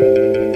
Música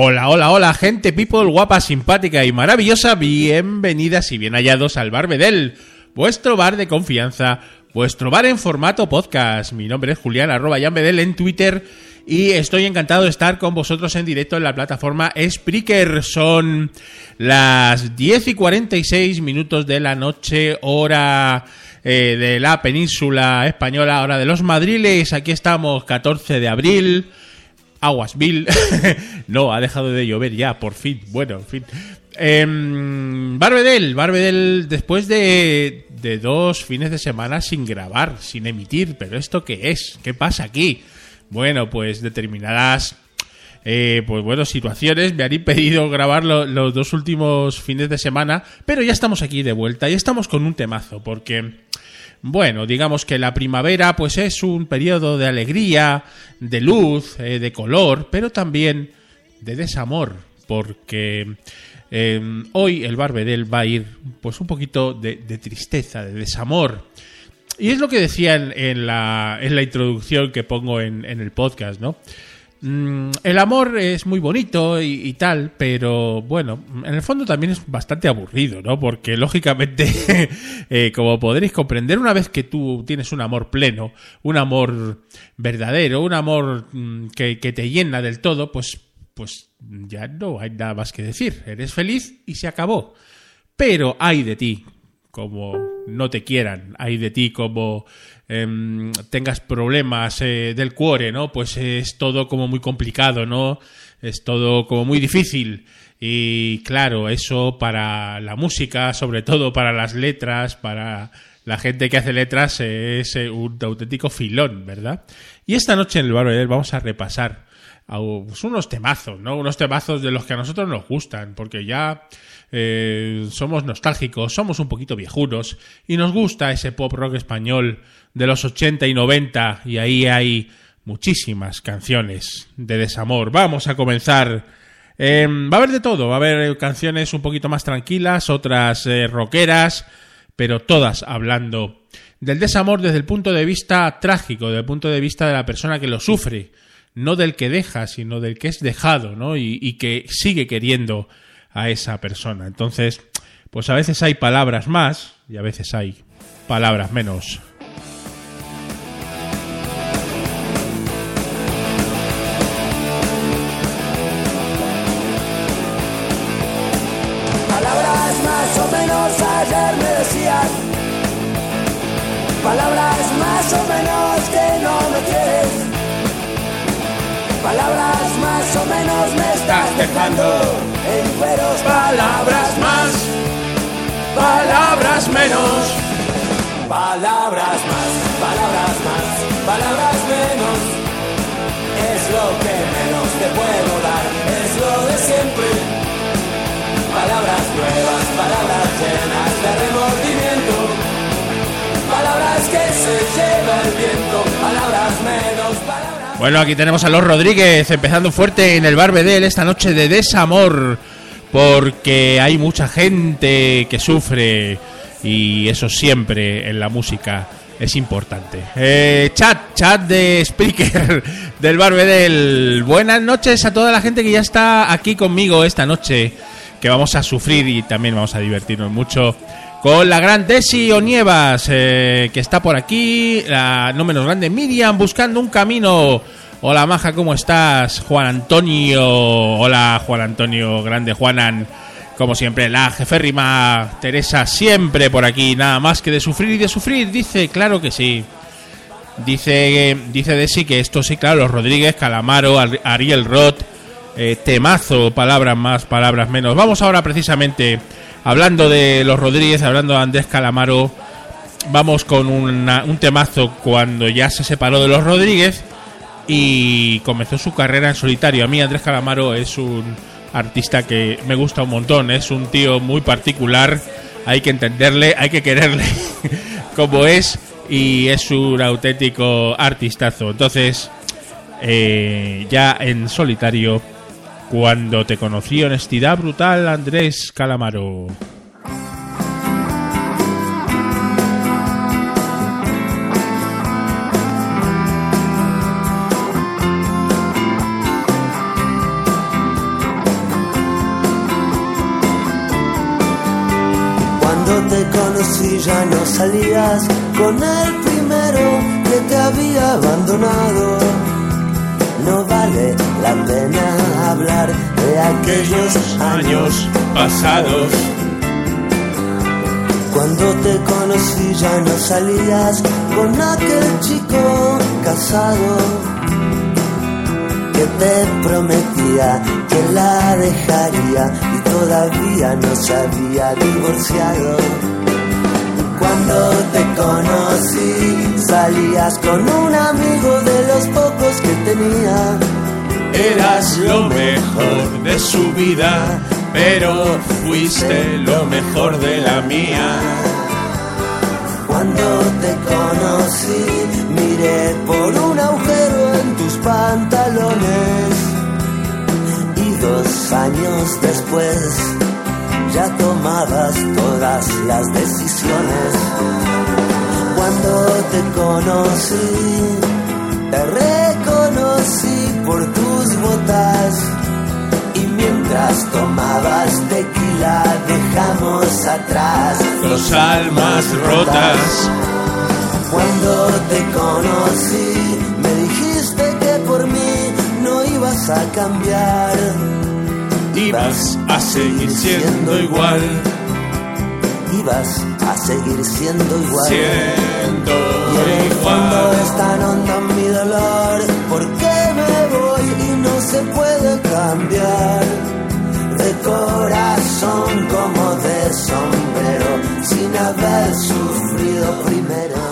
Hola, hola, hola, gente, people, guapa, simpática y maravillosa, bienvenidas y bien hallados al Bar Bedel, vuestro bar de confianza, vuestro bar en formato podcast. Mi nombre es Julián, arroba Jan Bedel en Twitter y estoy encantado de estar con vosotros en directo en la plataforma Spreaker. Son las 10 y 46 minutos de la noche, hora eh, de la península española, hora de los madriles. Aquí estamos, 14 de abril. Aguas, Bill. no, ha dejado de llover ya, por fin. Bueno, en fin. Eh, Barbedel, Barbedel, después de, de dos fines de semana sin grabar, sin emitir, pero ¿esto qué es? ¿Qué pasa aquí? Bueno, pues determinadas eh, pues bueno, situaciones me han impedido grabar lo- los dos últimos fines de semana, pero ya estamos aquí de vuelta y estamos con un temazo, porque, bueno, digamos que la primavera pues es un periodo de alegría, de luz, eh, de color, pero también de desamor, porque eh, hoy el Barbedel va a ir pues un poquito de, de tristeza, de desamor. Y es lo que decía en, en la, en la introducción que pongo en, en el podcast, ¿no? Mm, el amor es muy bonito y, tal, pero bueno, en el fondo también es bastante aburrido, ¿no? Porque lógicamente, eh, como podréis comprender, una vez que tú tienes un amor pleno, un amor verdadero, un amor mm, que, que te llena del todo, pues, pues ya no hay nada más que decir. Eres feliz y se acabó. Pero hay de ti, como no te quieran, hay de ti como em, tengas problemas eh, del cuore, ¿no? Pues es todo como muy complicado, ¿no? Es todo como muy difícil. Y claro, eso para la música, sobre todo para las letras, para la gente que hace letras, es eh, un auténtico filón, ¿verdad? Y esta noche en el Bar Bedel vamos a repasar pues, unos temazos, ¿no? Unos temazos de los que a nosotros nos gustan, porque ya eh, somos nostálgicos, somos un poquito viejunos y nos gusta ese pop rock español de los 80 y 90 y ahí hay muchísimas canciones de desamor. Vamos a comenzar. Eh, va a haber de todo, va a haber canciones un poquito más tranquilas, otras eh, rockeras, pero todas hablando del desamor desde el punto de vista trágico, desde el punto de vista de la persona que lo sufre, no del que deja, sino del que es dejado, ¿no? Y, y que sigue queriendo a esa persona. Entonces, pues a veces hay palabras más y a veces hay palabras menos. más o menos me estás dejando en cueros. Palabras más, palabras menos. Palabras más, palabras más, palabras menos. Es lo que menos te puedo dar, es lo de siempre. Palabras nuevas, palabras llenas de remordimiento. Palabras que se lleva el viento, palabras menos, palabras bueno, aquí tenemos a los Rodríguez empezando fuerte en el Barbedel esta noche de desamor. Porque hay mucha gente que sufre y eso siempre en la música es importante. Eh, chat, chat de speaker del Barbedel. Buenas noches a toda la gente que ya está aquí conmigo esta noche. Que vamos a sufrir y también vamos a divertirnos mucho con la gran Desi Onievas, eh, que está por aquí. La no menos grande Miriam buscando un camino. Hola Maja, ¿cómo estás? Juan Antonio. Hola Juan Antonio, grande Juanan. Como siempre, la jeférrima Teresa siempre por aquí. Nada más que de sufrir y de sufrir. Dice, claro que sí. Dice, dice Desi que esto sí, claro, los Rodríguez, Calamaro, Ar- Ariel Roth, eh, temazo, palabras más, palabras menos. Vamos ahora precisamente, hablando de los Rodríguez, hablando de Andrés Calamaro, vamos con una- un temazo cuando ya se separó de los Rodríguez y comenzó su carrera en solitario. A mí Andrés Calamaro es un artista que me gusta un montón, es un tío muy particular, hay que entenderle, hay que quererle como es y es un auténtico artistazo. Entonces, eh, ya en solitario, cuando te conocí, honestidad brutal, Andrés Calamaro. Conocí ya no salías con el primero que te había abandonado. Vale la pena hablar de aquellos años pasados. Cuando te conocí ya no salías con aquel chico casado que te prometía que la dejaría y todavía no se había divorciado. Cuando te conocí salías con un amigo de los pocos que tenía. Eras lo mejor de su vida, pero fuiste lo mejor de la mía. Cuando te conocí, miré por un agujero en tus pantalones. Y dos años después, ya tomabas todas las decisiones. Cuando te conocí, te reconocí por tus botas. Y mientras tomabas tequila, dejamos atrás Dos almas rotas. cuando te conocí, me dijiste que por mí no ibas a cambiar. Ibas a seguir siendo igual. Ibas a seguir siendo igual. Siendo y en el fondo es tan hondo mi dolor. ¿Por qué y no se puede cambiar? De corazón como de sombrero, sin haber sufrido primero.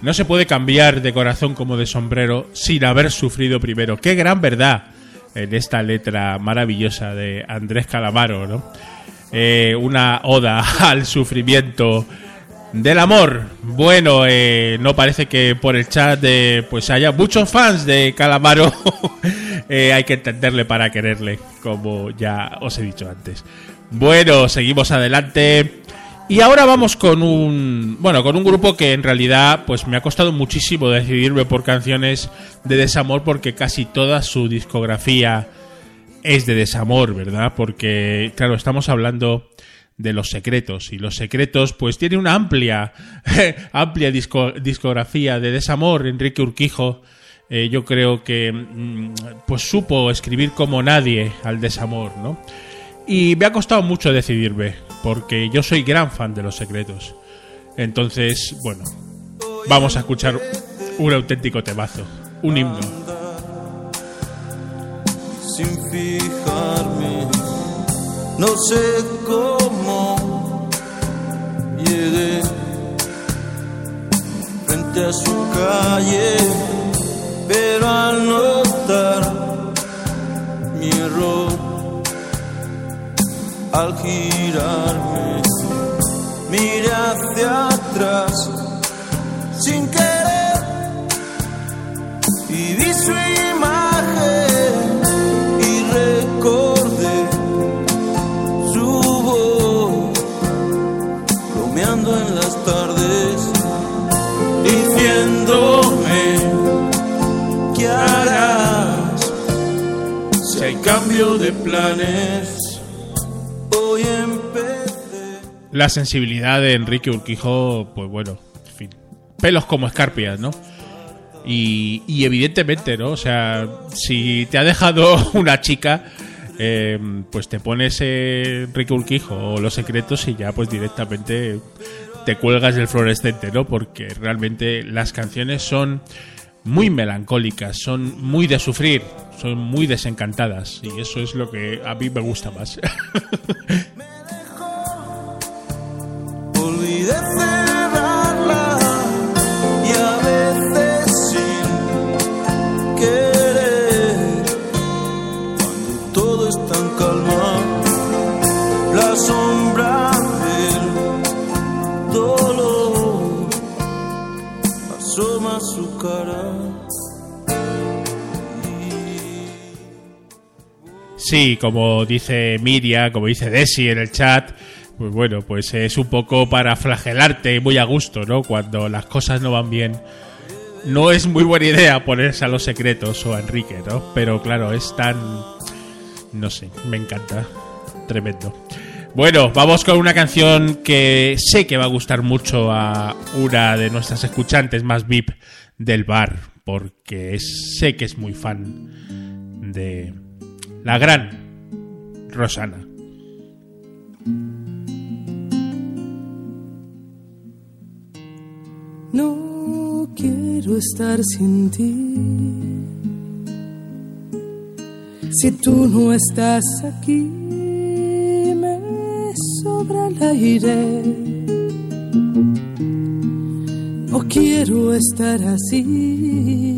No se puede cambiar de corazón como de sombrero sin haber sufrido primero. Qué gran verdad en esta letra maravillosa de Andrés Calamaro, ¿no? Eh, una oda al sufrimiento del amor. Bueno, eh, no parece que por el chat de, pues haya muchos fans de Calamaro. Eh, hay que entenderle para quererle, como ya os he dicho antes. Bueno, seguimos adelante. Y ahora vamos con un, bueno, con un grupo que en realidad pues me ha costado muchísimo decidirme por canciones de desamor porque casi toda su discografía es de desamor, ¿verdad? Porque claro, estamos hablando de los secretos y los secretos pues tiene una amplia amplia disco- discografía de desamor Enrique Urquijo eh, yo creo que mm, pues supo escribir como nadie al desamor, ¿no? Y me ha costado mucho decidirme, porque yo soy gran fan de los secretos. Entonces, bueno, vamos a escuchar un auténtico temazo, un himno. sin. No sé cómo llegué frente a su calle, pero al notar mi error, al girarme, miré hacia atrás sin querer. De planes, hoy empecé. La sensibilidad de Enrique Urquijo, pues bueno, en fin. Pelos como escarpias, ¿no? Y, y evidentemente, ¿no? O sea, si te ha dejado una chica, eh, pues te pones eh, Enrique Urquijo o Los Secretos y ya pues directamente te cuelgas del fluorescente, ¿no? Porque realmente las canciones son muy melancólicas, son muy de sufrir, son muy desencantadas y eso es lo que a mí me gusta más. Olvidé cerrarla y a veces sin querer. Cuando todo es tan calmado, la sombra del dolor asoma su cara. Sí, como dice Miria, como dice Desi en el chat, pues bueno, pues es un poco para flagelarte muy a gusto, ¿no? Cuando las cosas no van bien. No es muy buena idea ponerse a los secretos o a Enrique, ¿no? Pero claro, es tan... No sé, me encanta. Tremendo. Bueno, vamos con una canción que sé que va a gustar mucho a una de nuestras escuchantes más VIP del bar, porque sé que es muy fan de la gran Rosana. No quiero estar sin ti. Si tú no estás aquí, me sobra el aire. No quiero estar así.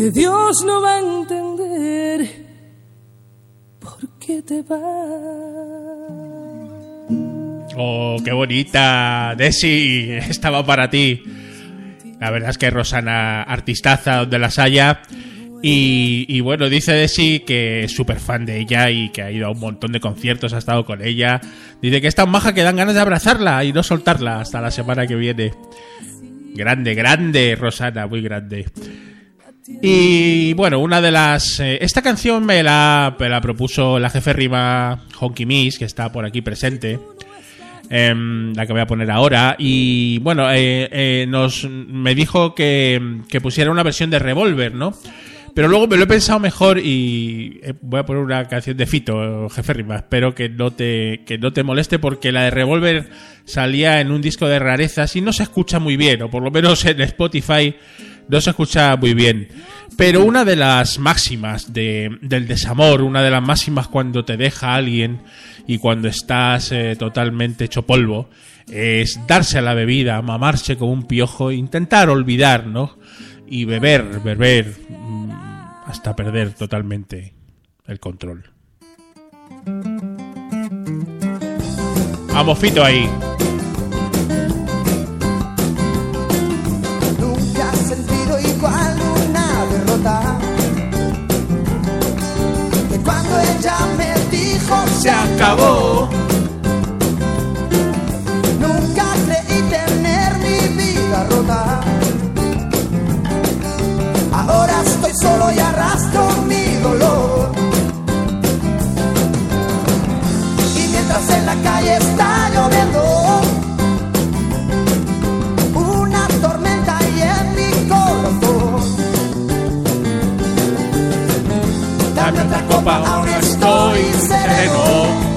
que Dios no va a entender por qué te vas. Oh, qué bonita. Desi, estaba para ti. La verdad es que Rosana, artistaza donde las haya. Y, bueno, dice Desi que es súper fan de ella y que ha ido a un montón de conciertos, ha estado con ella. Dice que es tan maja que dan ganas de abrazarla y no soltarla hasta la semana que viene. Grande, grande, Rosana, muy grande. Y bueno, una de las. eh, esta canción me la, me la propuso la jefe rima Honky Miss, que está por aquí presente. em, la que voy a poner ahora. Y bueno, eh, eh, nos, me dijo que, que pusiera una versión de Revolver, ¿no? Pero luego me lo he pensado mejor y eh, voy a poner una canción de Fito, jefe rima. Espero que no te, que no te moleste porque la de Revolver salía en un disco de rarezas y no se escucha muy bien, o por lo menos en Spotify no se escucha muy bien. Pero una de las máximas de, del desamor, una de las máximas cuando te deja alguien y cuando estás eh, totalmente hecho polvo, es darse a la bebida, mamarse como un piojo, intentar olvidar, ¿no? Y beber, beber, mm, hasta perder totalmente el control. Fito ahí. Acabó. Nunca creí tener mi vida rota. Ahora estoy solo y arrastro mi dolor. Y mientras en la calle está lloviendo, una tormenta. Dame otra copa, aún estoy sereno.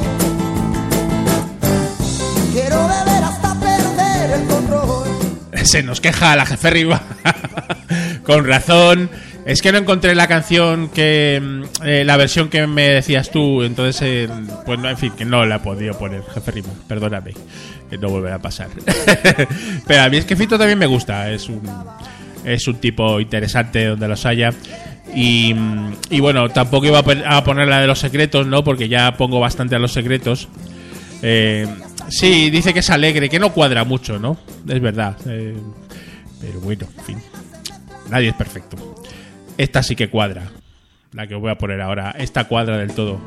Se nos queja la jefe arriba. Con razón. Es que no encontré la canción que. mm, eh, la versión que me decías tú. Entonces, eh, pues no, en fin, que no la he podido poner, jefe Rima. Perdóname. Que no volverá a pasar. Pero a mí es que Fito también me gusta. Es un. Es un tipo interesante donde los haya. Y, mm, bueno, tampoco iba a poner la de los secretos, ¿no? Porque ya pongo bastante a los secretos. Eh, sí, dice que es alegre, que no cuadra mucho, ¿no? Es verdad. eh, pero bueno, en fin. Nadie es perfecto. Esta sí que cuadra. La que os voy a poner ahora. Esta cuadra del todo.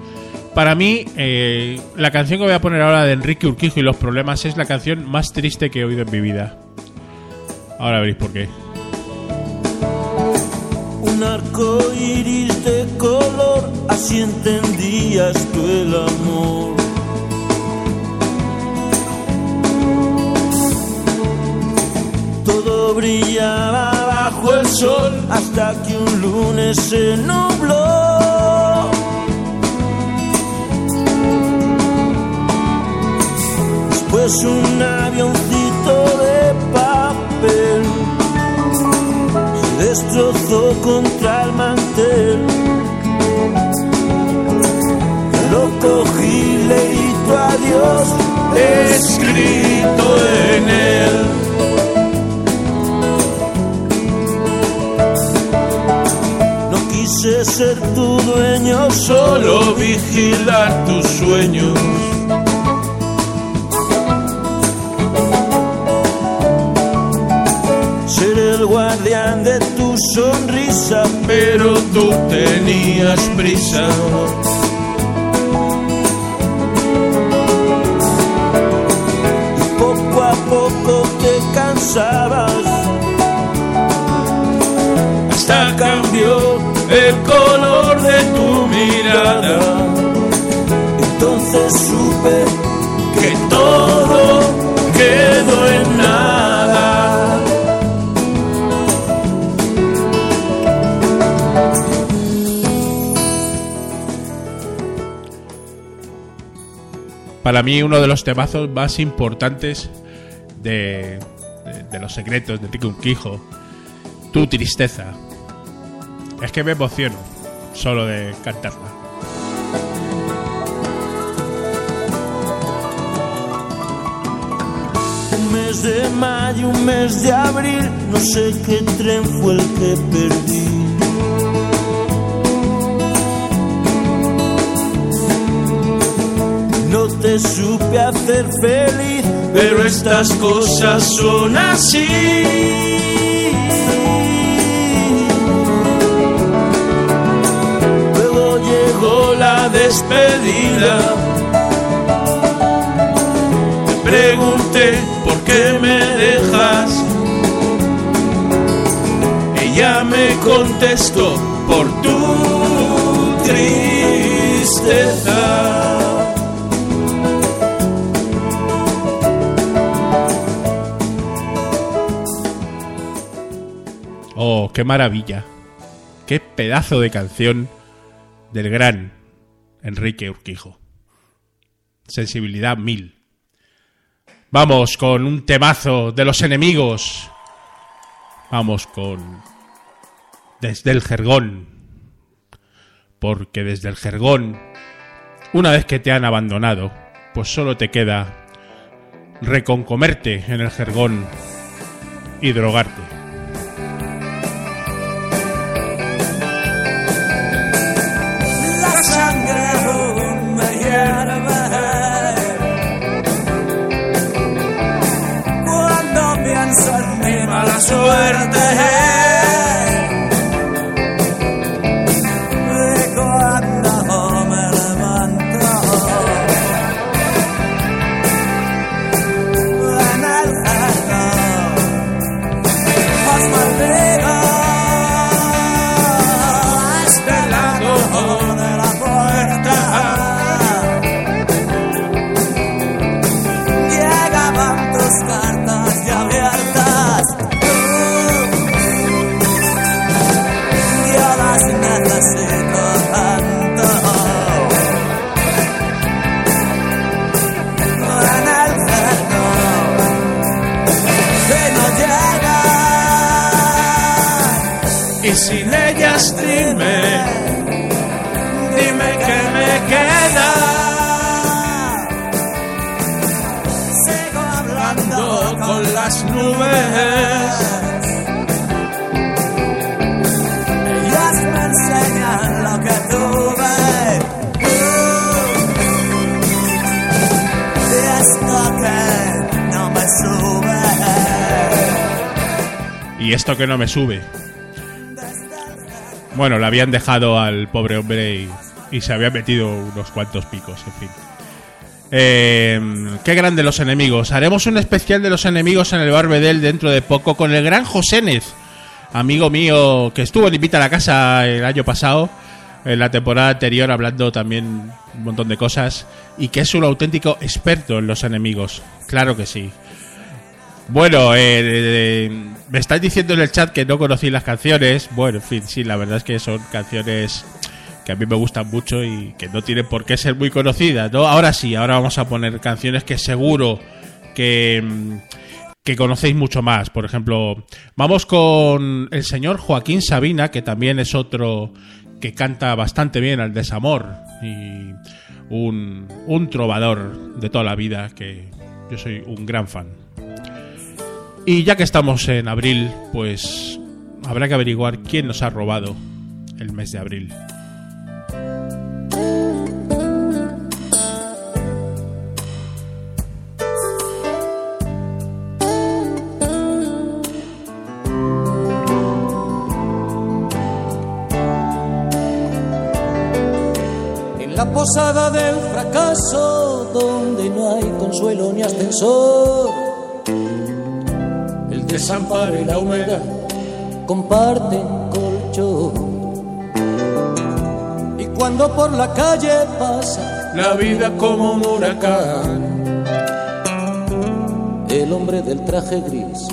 Para mí, eh, la canción que voy a poner ahora de Enrique Urquijo y los problemas es la canción más triste que he oído en mi vida. Ahora veréis por qué. Un arco iris de color, así entendías el amor. Brillaba bajo el sol hasta que un lunes se nubló. Después un avioncito de papel se destrozó contra el mantel. Lo cogí, leí tu adiós escrito en él. Quise ser tu dueño, solo vigilar tus sueños. ser el guardián de tu sonrisa, pero tú tenías prisa. Y poco a poco te cansabas, hasta cambió el color de tu mirada. Entonces supe que todo quedó en nada. Para mí, uno de los temazos más importantes de, de, de los secretos de Enrique Urquijo. Tu tristeza. Es que me emociono solo de cantarla. Un mes de mayo, un mes de abril, no sé qué tren fue el que perdí. No te supe hacer feliz, pero estas cosas son así. Llegó la despedida. Te pregunté por qué me dejas. Ella me contestó por tu tristeza. Oh, qué maravilla. Qué pedazo de canción del gran Enrique Urquijo. Sensibilidad mil. Vamos con un temazo de los enemigos. Vamos con Desde el Jergón. Porque desde el Jergón, una vez que te han abandonado, pues solo te queda reconcomerte en el Jergón y drogarte. Suerte. sin ellas dime, dime que me queda. Sigo hablando con las nubes. Ellas me enseñan lo que tuve. Y esto que no me sube. Y esto que no me sube. Bueno, le habían dejado al pobre hombre y, se había metido unos cuantos picos, en fin. Eh, qué grande los enemigos. Haremos un especial de los enemigos en el Barbedel dentro de poco con el gran Josénez, amigo mío que estuvo en Invita a la Casa el año pasado, en la temporada anterior, hablando también un montón de cosas, y que es un auténtico experto en los enemigos. Claro que sí. Bueno, eh, me estáis diciendo en el chat que no conocí las canciones. Bueno, en fin, sí, la verdad es que son canciones que a mí me gustan mucho y que no tienen por qué ser muy conocidas, ¿no? Ahora sí, ahora vamos a poner canciones que seguro que, mm, que conocéis mucho más. Por ejemplo, vamos con el señor Joaquín Sabina, que también es otro que canta bastante bien al desamor y un, un trovador de toda la vida que yo soy un gran fan. Y ya que estamos en abril, pues habrá que averiguar quién nos ha robado el mes de abril. En la posada del fracaso, donde no hay consuelo ni ascensor, y la humedad comparten colchón. Y cuando por la calle pasa la vida como un huracán, el hombre del traje gris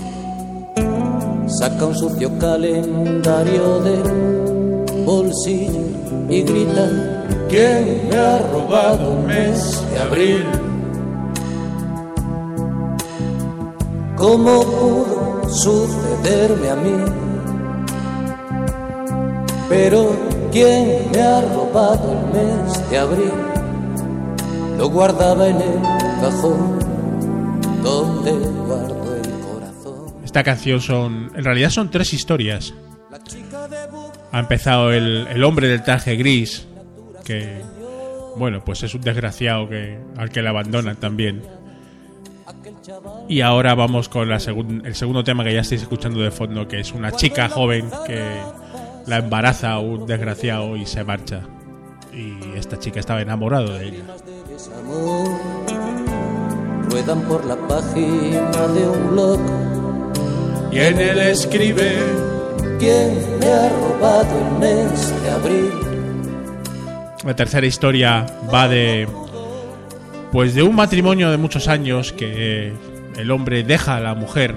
saca un sucio calendario del bolsillo y grita ¿Quién me ha robado el mes de abril? ¿Cómo sucederme a mí? Pero ¿quién me ha robado el mes de abril? Lo guardaba en el cajón donde guardo el corazón. Esta canción son. En realidad son tres historias. Ha empezado el, el hombre del traje gris, que. Bueno, pues es un desgraciado que, al que le abandonan también. Y ahora vamos con la segun- el segundo tema que ya estáis escuchando de fondo, que es una chica joven que la embaraza un desgraciado y se marcha. Y esta chica estaba enamorado de ella. desamor ruedan por la página de un blog. Y en él escribe ¿Quién me ha robado el mes de abril? La tercera historia va de. Pues de un matrimonio de muchos años que el hombre deja a la mujer,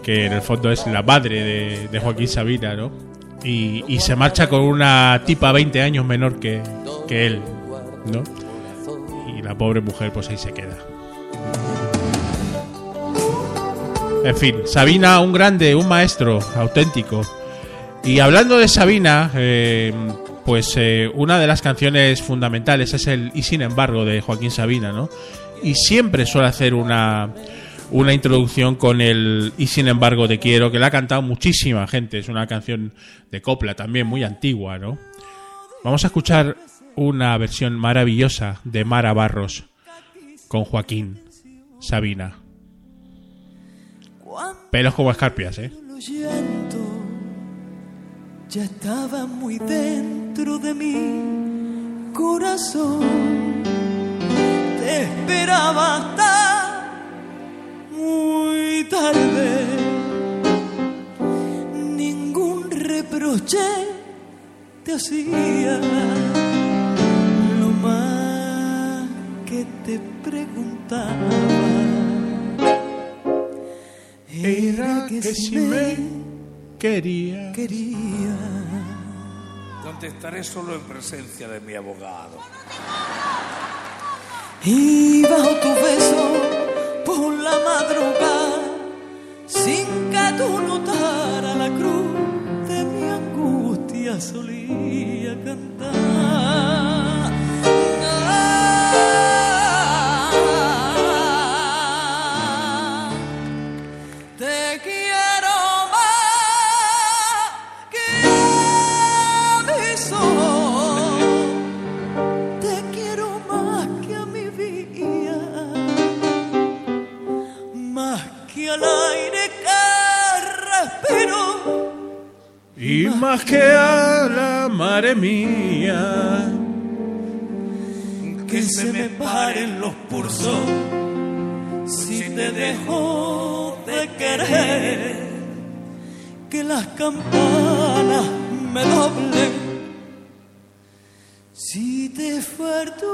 que en el fondo es la madre de, Joaquín Sabina, ¿no? Y, y se marcha con una tipa 20 años menor que, que él, ¿no? Y la pobre mujer, pues ahí se queda. En fin, Sabina, un grande, un maestro auténtico. Y hablando de Sabina, eh, pues eh, una de las canciones fundamentales es el Y sin embargo de Joaquín Sabina, ¿no? Y siempre suele hacer una, una introducción con el Y sin embargo te quiero, que la ha cantado muchísima gente. Es una canción de copla también muy antigua, ¿no? Vamos a escuchar una versión maravillosa de Mara Barros con Joaquín Sabina. Pelos como escarpias, ¿eh? Ya estaba muy de mi corazón. Te esperaba hasta muy tarde. Ningún reproche te hacía. Lo más que te preguntaba era que si me quería. quería. Contestaré solo en presencia de mi abogado. Y bajo tu beso por la madrugada, sin que tú notaras la cruz de mi angustia, solía cantar. Más que a la madre mía. Que se me paren los pulsos si te dejo de querer. Que las campanas me doblen si te falto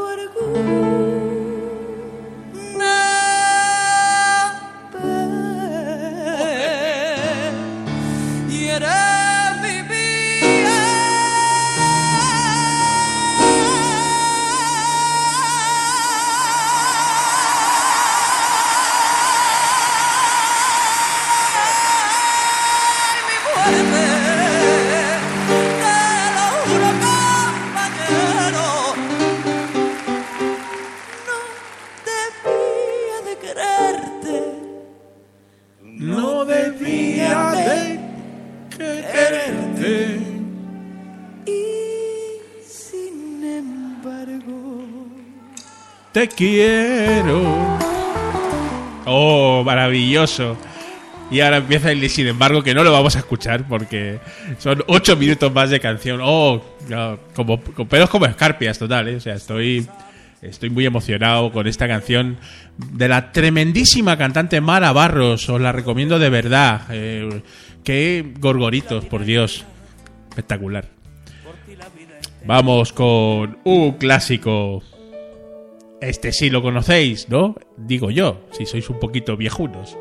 Quiero. Oh, maravilloso. Y ahora empieza el sin embargo, que no lo vamos a escuchar porque son ocho minutos más de canción. Oh, como, con pelos como escarpias, total. ¿eh? O sea, estoy, estoy muy emocionado con esta canción de la tremendísima cantante Mara Barros. Os la recomiendo de verdad. Eh, qué gorgoritos, por Dios. Espectacular. Vamos con un clásico. Este sí lo conocéis, ¿no? Digo yo, si sois un poquito viejunos.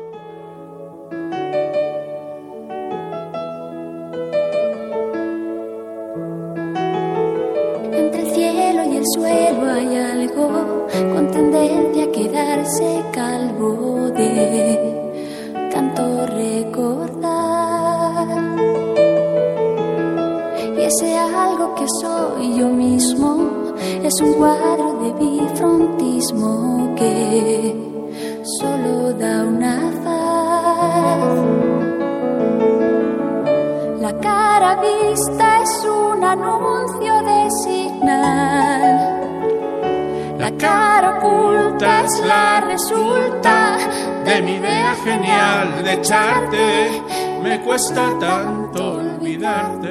De echarte. Me cuesta tanto olvidarte.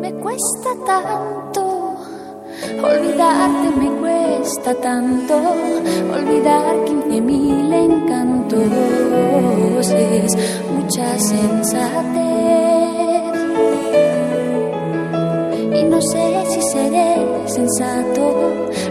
Me cuesta tanto olvidarte, me cuesta tanto olvidar quince mil encantos. Es mucha sensatez. Y no sé si seré sensato.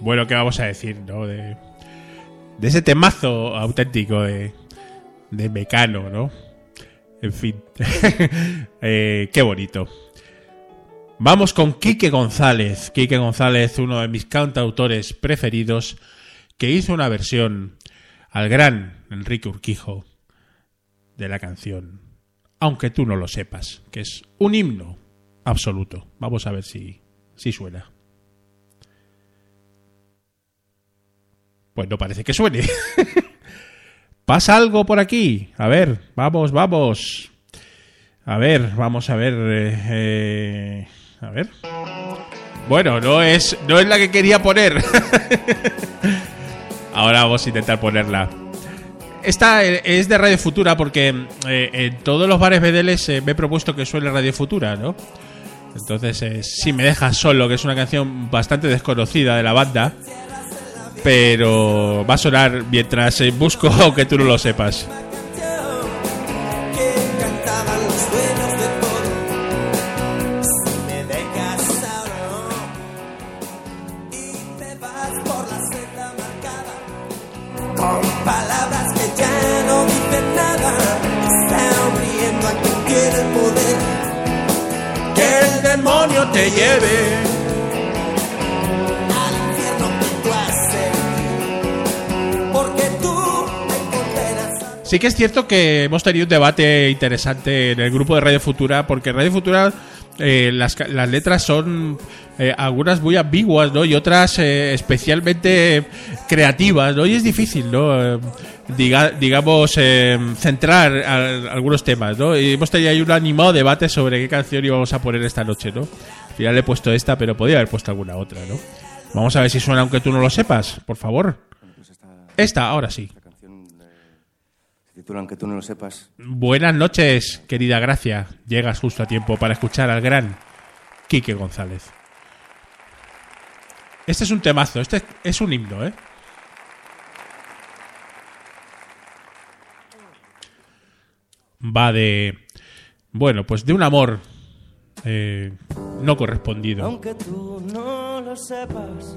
Bueno, ¿qué vamos a decir, no? De, ese temazo auténtico de, de Mecano, ¿no? En fin. Eh, qué bonito. Vamos con Quique González. Quique González, uno de mis cantautores preferidos, que hizo una versión al gran Enrique Urquijo de la canción. Aunque tú no lo sepas, que es un himno absoluto. Vamos a ver si, si suena. Pues no parece que suene. ¿Pasa algo por aquí? A ver, vamos, vamos. A ver, vamos a ver. eh, eh, a ver. Bueno, no es, no es la que quería poner. Ahora vamos a intentar ponerla. Esta eh, es de Radio Futura porque eh, en todos los bares bedeles eh, me he propuesto que suene Radio Futura, ¿no? Entonces, eh, si me dejas solo, que es una canción bastante desconocida de la banda, pero va a sonar mientras eh, busco que tú no lo sepas. que cantaban Sí que es cierto que hemos tenido un debate interesante en el grupo de Radio Futura, porque Radio Futura eh, las, las letras son eh, algunas muy ambiguas, ¿no? Y otras eh, especialmente creativas, ¿no? Y es difícil, ¿no? Eh, diga- digamos, eh, centrar a- algunos temas, ¿no? Y hemos tenido ahí un animado debate sobre qué canción íbamos a poner esta noche, ¿no? Al final le he puesto esta, pero podía haber puesto alguna otra, ¿no? Vamos a ver si suena aunque tú no lo sepas, por favor. Esta, ahora sí. Se titula Aunque tú no lo sepas. Buenas noches, querida Gracia. Llegas justo a tiempo para escuchar al gran Quique González. Este es un temazo, este es un himno, ¿eh? Va de... Bueno, pues de un amor eh, no correspondido. Aunque tú no lo sepas,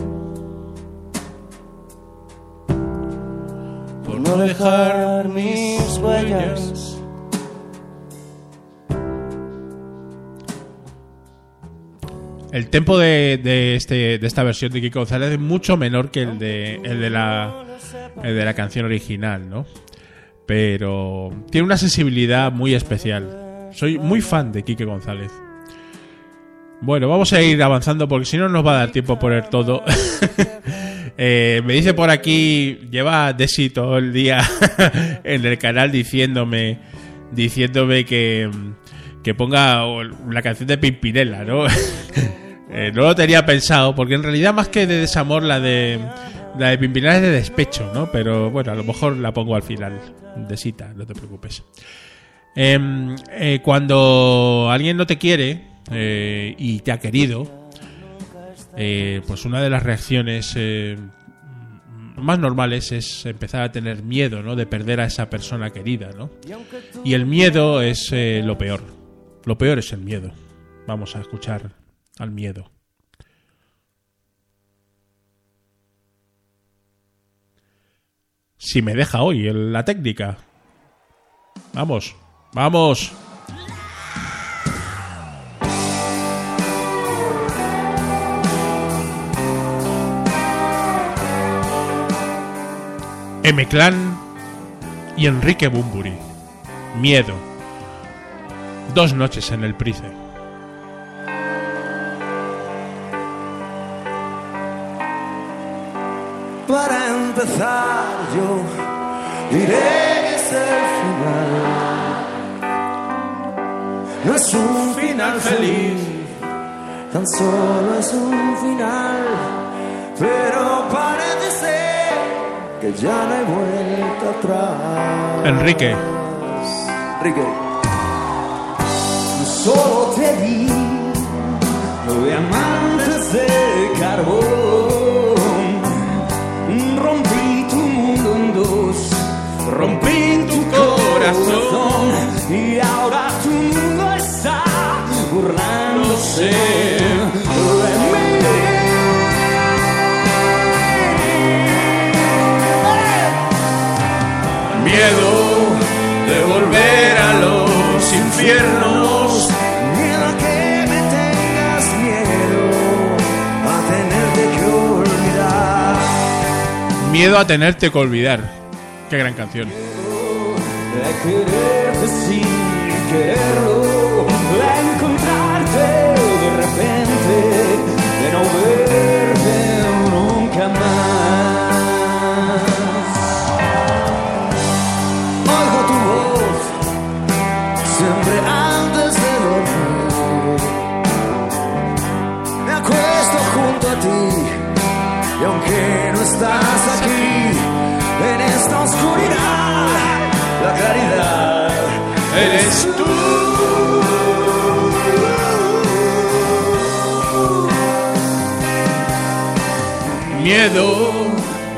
no dejar mis huellas. El tempo de, de este, de esta versión de Kiko González es mucho menor que el de, el de, la, el de la canción original, ¿no? Pero tiene una sensibilidad muy especial. Soy muy fan de Quique González. Bueno, vamos a ir avanzando porque si no nos va a dar tiempo a poner todo. Eh, me dice por aquí, lleva Desi todo el día en el canal diciéndome, diciéndome que, que ponga la canción de Pimpinela, ¿no? Eh, no lo tenía pensado, porque en realidad más que de desamor la de la de Pimpinela es de despecho, ¿no? Pero bueno, a lo mejor la pongo al final, de cita, no te preocupes. Em, eh, cuando alguien no te quiere y te ha querido, eh, pues una de las reacciones eh, más normales es empezar a tener miedo, ¿no? De perder a esa persona querida, ¿no? Y el miedo es eh, lo peor. Lo peor es el miedo. Vamos a escuchar al miedo. Si me deja hoy la técnica. Vamos, vamos. M-Clan y Enrique Bumburi. Miedo. Dos noches en el Price. Para empezar yo diré que es el final. No es un final feliz, tan solo es un final. Pero parece ser que ya no hay vuelta atrás. Enrique. Enrique. Solo te di diamantes de carbón. Rompí tu mundo en dos, rompí tu corazón. Y ahora tu mundo está burlándose infiernos. Miedo a que me tengas miedo a tenerte que olvidar. Miedo a tenerte que olvidar. Qué gran canción. De quererte sin quererlo, Miedo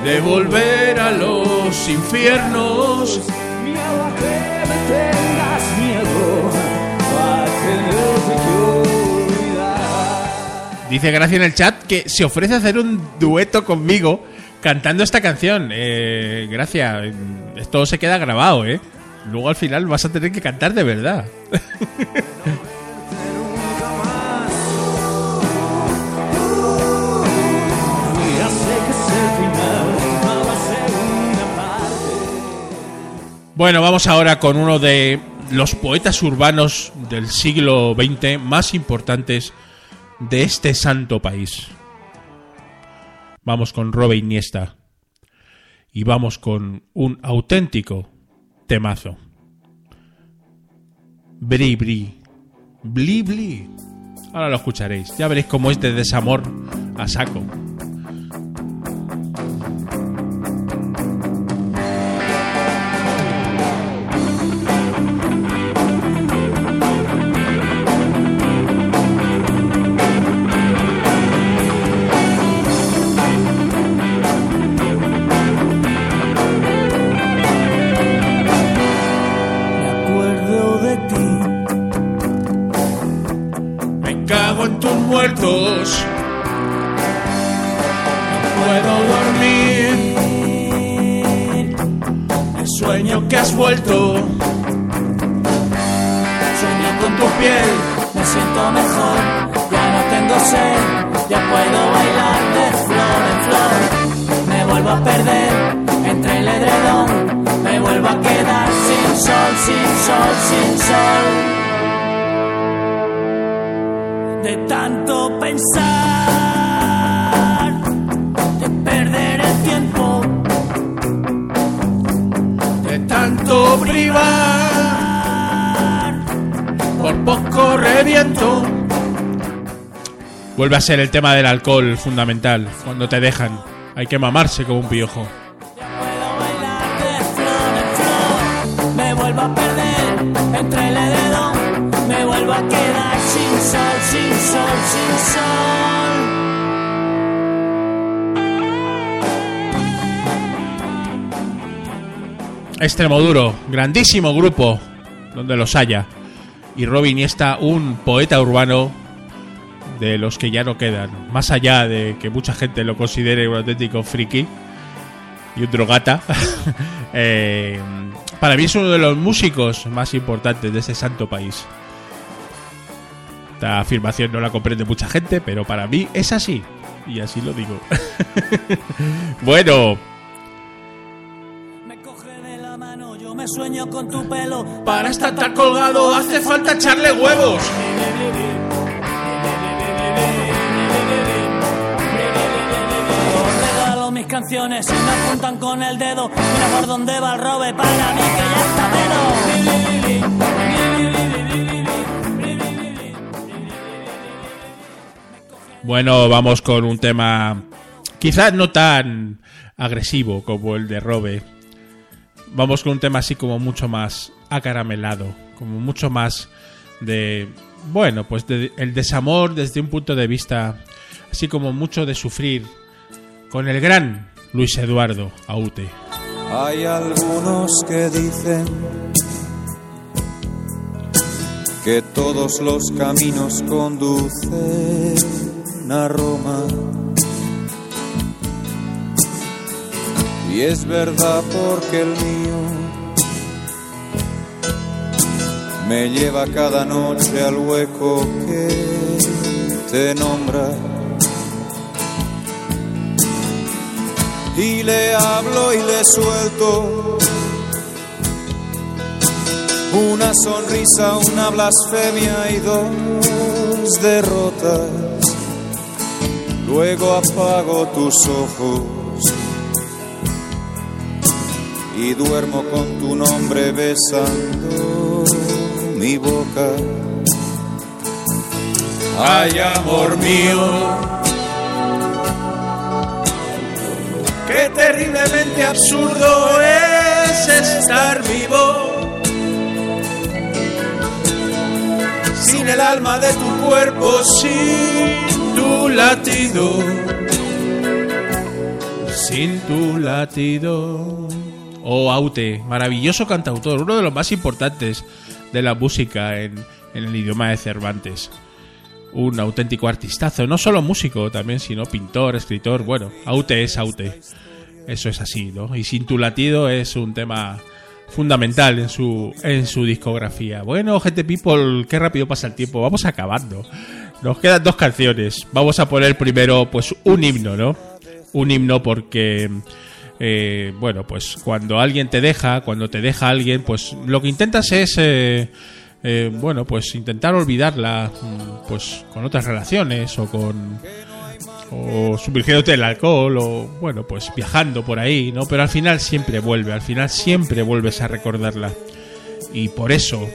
de volver a los infiernos. Miedo a que me tengas miedo, a tenerte que olvidar. Dice Gracia en el chat que se ofrece a hacer un dueto conmigo cantando esta canción. Eh, Gracia, esto se queda grabado, ¿eh? Luego al final vas a tener que cantar de verdad. Bueno, vamos ahora con uno de los poetas urbanos del siglo XX más importantes de este santo país. Vamos con Robe Iniesta. Y vamos con un auténtico temazo. Bri Bri. Bli Bli. Ahora lo escucharéis. Ya veréis cómo es de desamor a saco. Sueño que has vuelto. Sueño con tu piel. me siento mejor, ya no tengo sed, ya puedo bailar de flor en flor. Me vuelvo a perder entre el edredón, me vuelvo a quedar sin sol, sin sol, sin sol. De tanto pensar, De tanto privar. Por poco reviento. Vuelve a ser el tema del alcohol fundamental. Cuando te dejan, hay que mamarse como un piojo. Me vuelvo a perder entre el edredón. Me vuelvo a quedar sin sol, sin sol, sin sol. Extremoduro, grandísimo grupo, donde los haya. Y Robin Iniesta, un poeta urbano de los que ya no quedan. Más allá de que mucha gente lo considere un auténtico friki y un drogata. eh, para mí es uno de los músicos más importantes de ese santo país. Esta afirmación no la comprende mucha gente, pero para mí es así. Y así lo digo. bueno, me sueño con tu pelo. Para estar tan colgado hace falta echarle huevos. Regalo mis canciones y me apuntan con el dedo. Mira por dónde va el robe para mí que ya está Bueno, vamos con un tema quizás no tan agresivo como el de Robe. Vamos con un tema así como mucho más acaramelado, como mucho más de, bueno, pues de, el desamor desde un punto de vista así como mucho de sufrir con el gran Luis Eduardo Aute. Hay algunos que dicen que todos los caminos conducen a Roma. Y es verdad porque el mío me lleva cada noche al hueco que te nombra. Y le hablo y le suelto una sonrisa, una blasfemia y dos derrotas. Luego apago tus ojos y duermo con tu nombre besando mi boca. Ay, amor mío, qué terriblemente absurdo es estar vivo. Sin el alma de tu cuerpo, sin tu latido. Sin tu latido. O Aute, maravilloso cantautor, uno de los más importantes de la música en, en el idioma de Cervantes. Un auténtico artistazo, no solo músico también, sino pintor, escritor. Bueno, Aute es Aute. Eso es así, ¿no? Y Sin tu latido es un tema fundamental en su, en su discografía. Bueno, gente people, qué rápido pasa el tiempo. Vamos acabando. Nos quedan dos canciones. Vamos a poner primero, pues, un himno, ¿no? Un himno porque, eh, bueno, pues cuando alguien te deja, cuando te deja alguien, pues lo que intentas es, eh, eh, bueno, pues intentar olvidarla, mm, pues con otras relaciones o con o sumergiéndote en el alcohol o bueno pues viajando por ahí no pero al final siempre vuelve al final siempre vuelves a recordarla. Y por eso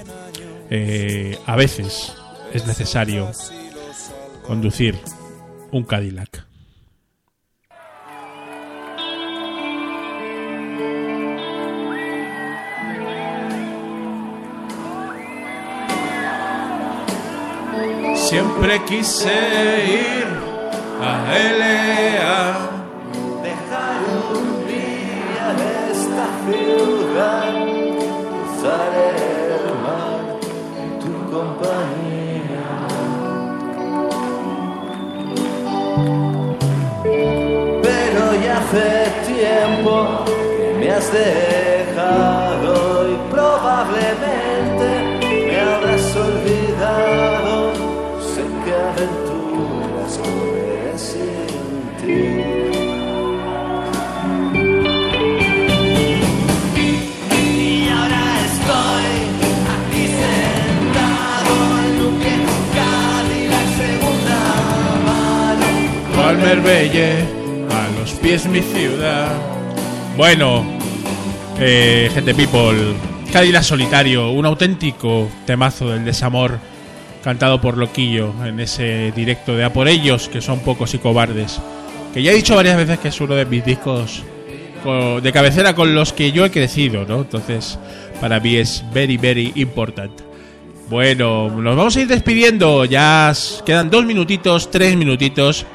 eh, a veces es necesario conducir un Cadillac Siempre quise ir a Elea. Dejar un día esta ciudad, cruzar el mar en tu compañía. Pero ya hace tiempo que me has dejado a los pies mi ciudad. Bueno, eh, gente people, Cadillac solitario, un auténtico temazo del desamor cantado por Loquillo en ese directo de A por ellos, que son pocos y cobardes. Que ya he dicho varias veces que es uno de mis discos co- de cabecera con los que yo he crecido, ¿no? Entonces, para mí es very, very important. Bueno, nos vamos a ir despidiendo. Ya quedan dos minutitos, tres minutitos.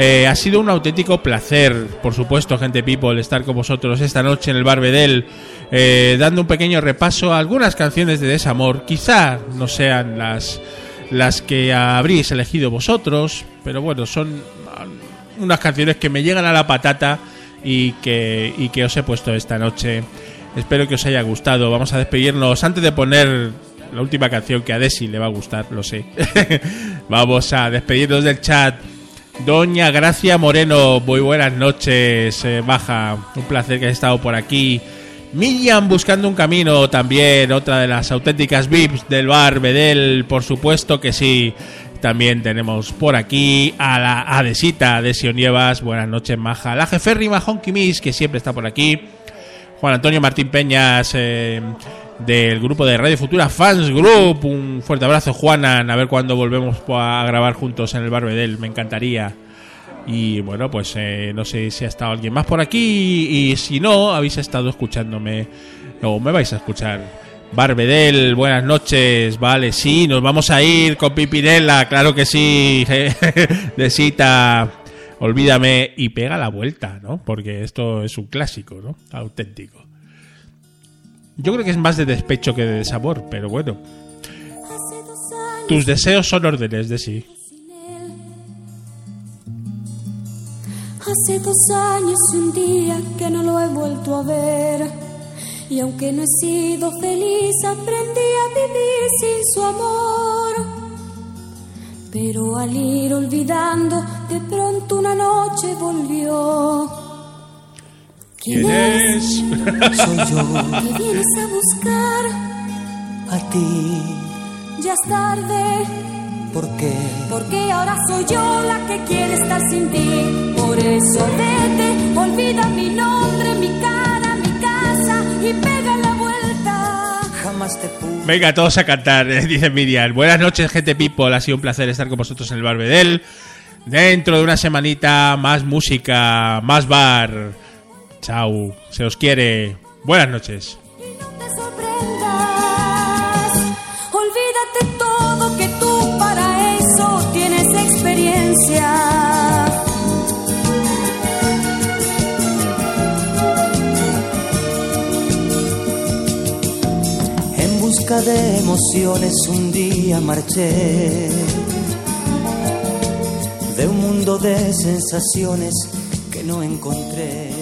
Eh, ha sido un auténtico placer, por supuesto, gente people, estar con vosotros esta noche en el Barbedel, eh, dando un pequeño repaso a algunas canciones de desamor. Quizá no sean las, las que habréis elegido vosotros, pero bueno, son ah, unas canciones que me llegan a la patata y que, y que os he puesto esta noche. Espero que os haya gustado. Vamos a despedirnos antes de poner la última canción que a Desi le va a gustar, lo sé. Vamos a despedirnos del chat. Doña Gracia Moreno, muy buenas noches, eh, Baja. Un placer que hayas estado por aquí. Miriam buscando un camino también, otra de las auténticas VIPs del bar Bedel, por supuesto que sí. También tenemos por aquí a la Adesita de Nievas, buenas noches, Maja. La jeférrima Honky Miss, que siempre está por aquí. Juan Antonio Martín Peñas, eh, del grupo de Radio Futura Fans Group. Un fuerte abrazo, Juanan. A ver cuándo volvemos a grabar juntos en el Barbedel. Me encantaría. Y bueno, pues eh, no sé si ha estado alguien más por aquí. Y si no, habéis estado escuchándome. O me vais a escuchar. Barbedel, buenas noches. Vale, sí, nos vamos a ir con Pipinela. Claro que sí. de cita. Olvídame y pega la vuelta, ¿no? Porque esto es un clásico, ¿no? Auténtico. Yo creo que es más de despecho que de desamor, pero bueno. Tus deseos son órdenes de sí. Hace dos años y un día que no lo he vuelto a ver. Y aunque no he sido feliz, aprendí a vivir sin su amor. Pero al ir olvidando, de pronto una noche volvió. ¿Quién es? Soy yo, ¿Qué vienes a buscar? a ti, Ya es tarde, ¿por qué? porque ahora soy yo la que quiere estar sin ti. Por eso vete, olvida mi nombre, mi cara, mi casa y pega la vuelta. Jamás te pude. Venga, todos a cantar, eh, dice Miriam. Buenas noches, gente people. Ha sido un placer estar con vosotros en el Barbedel. Dentro de una semanita, más música, más bar. Chao, se os quiere. Buenas noches. Y no te sorprendas. Olvídate todo que tú para eso tienes experiencia. En busca de emociones un día marché de un mundo de sensaciones que no encontré.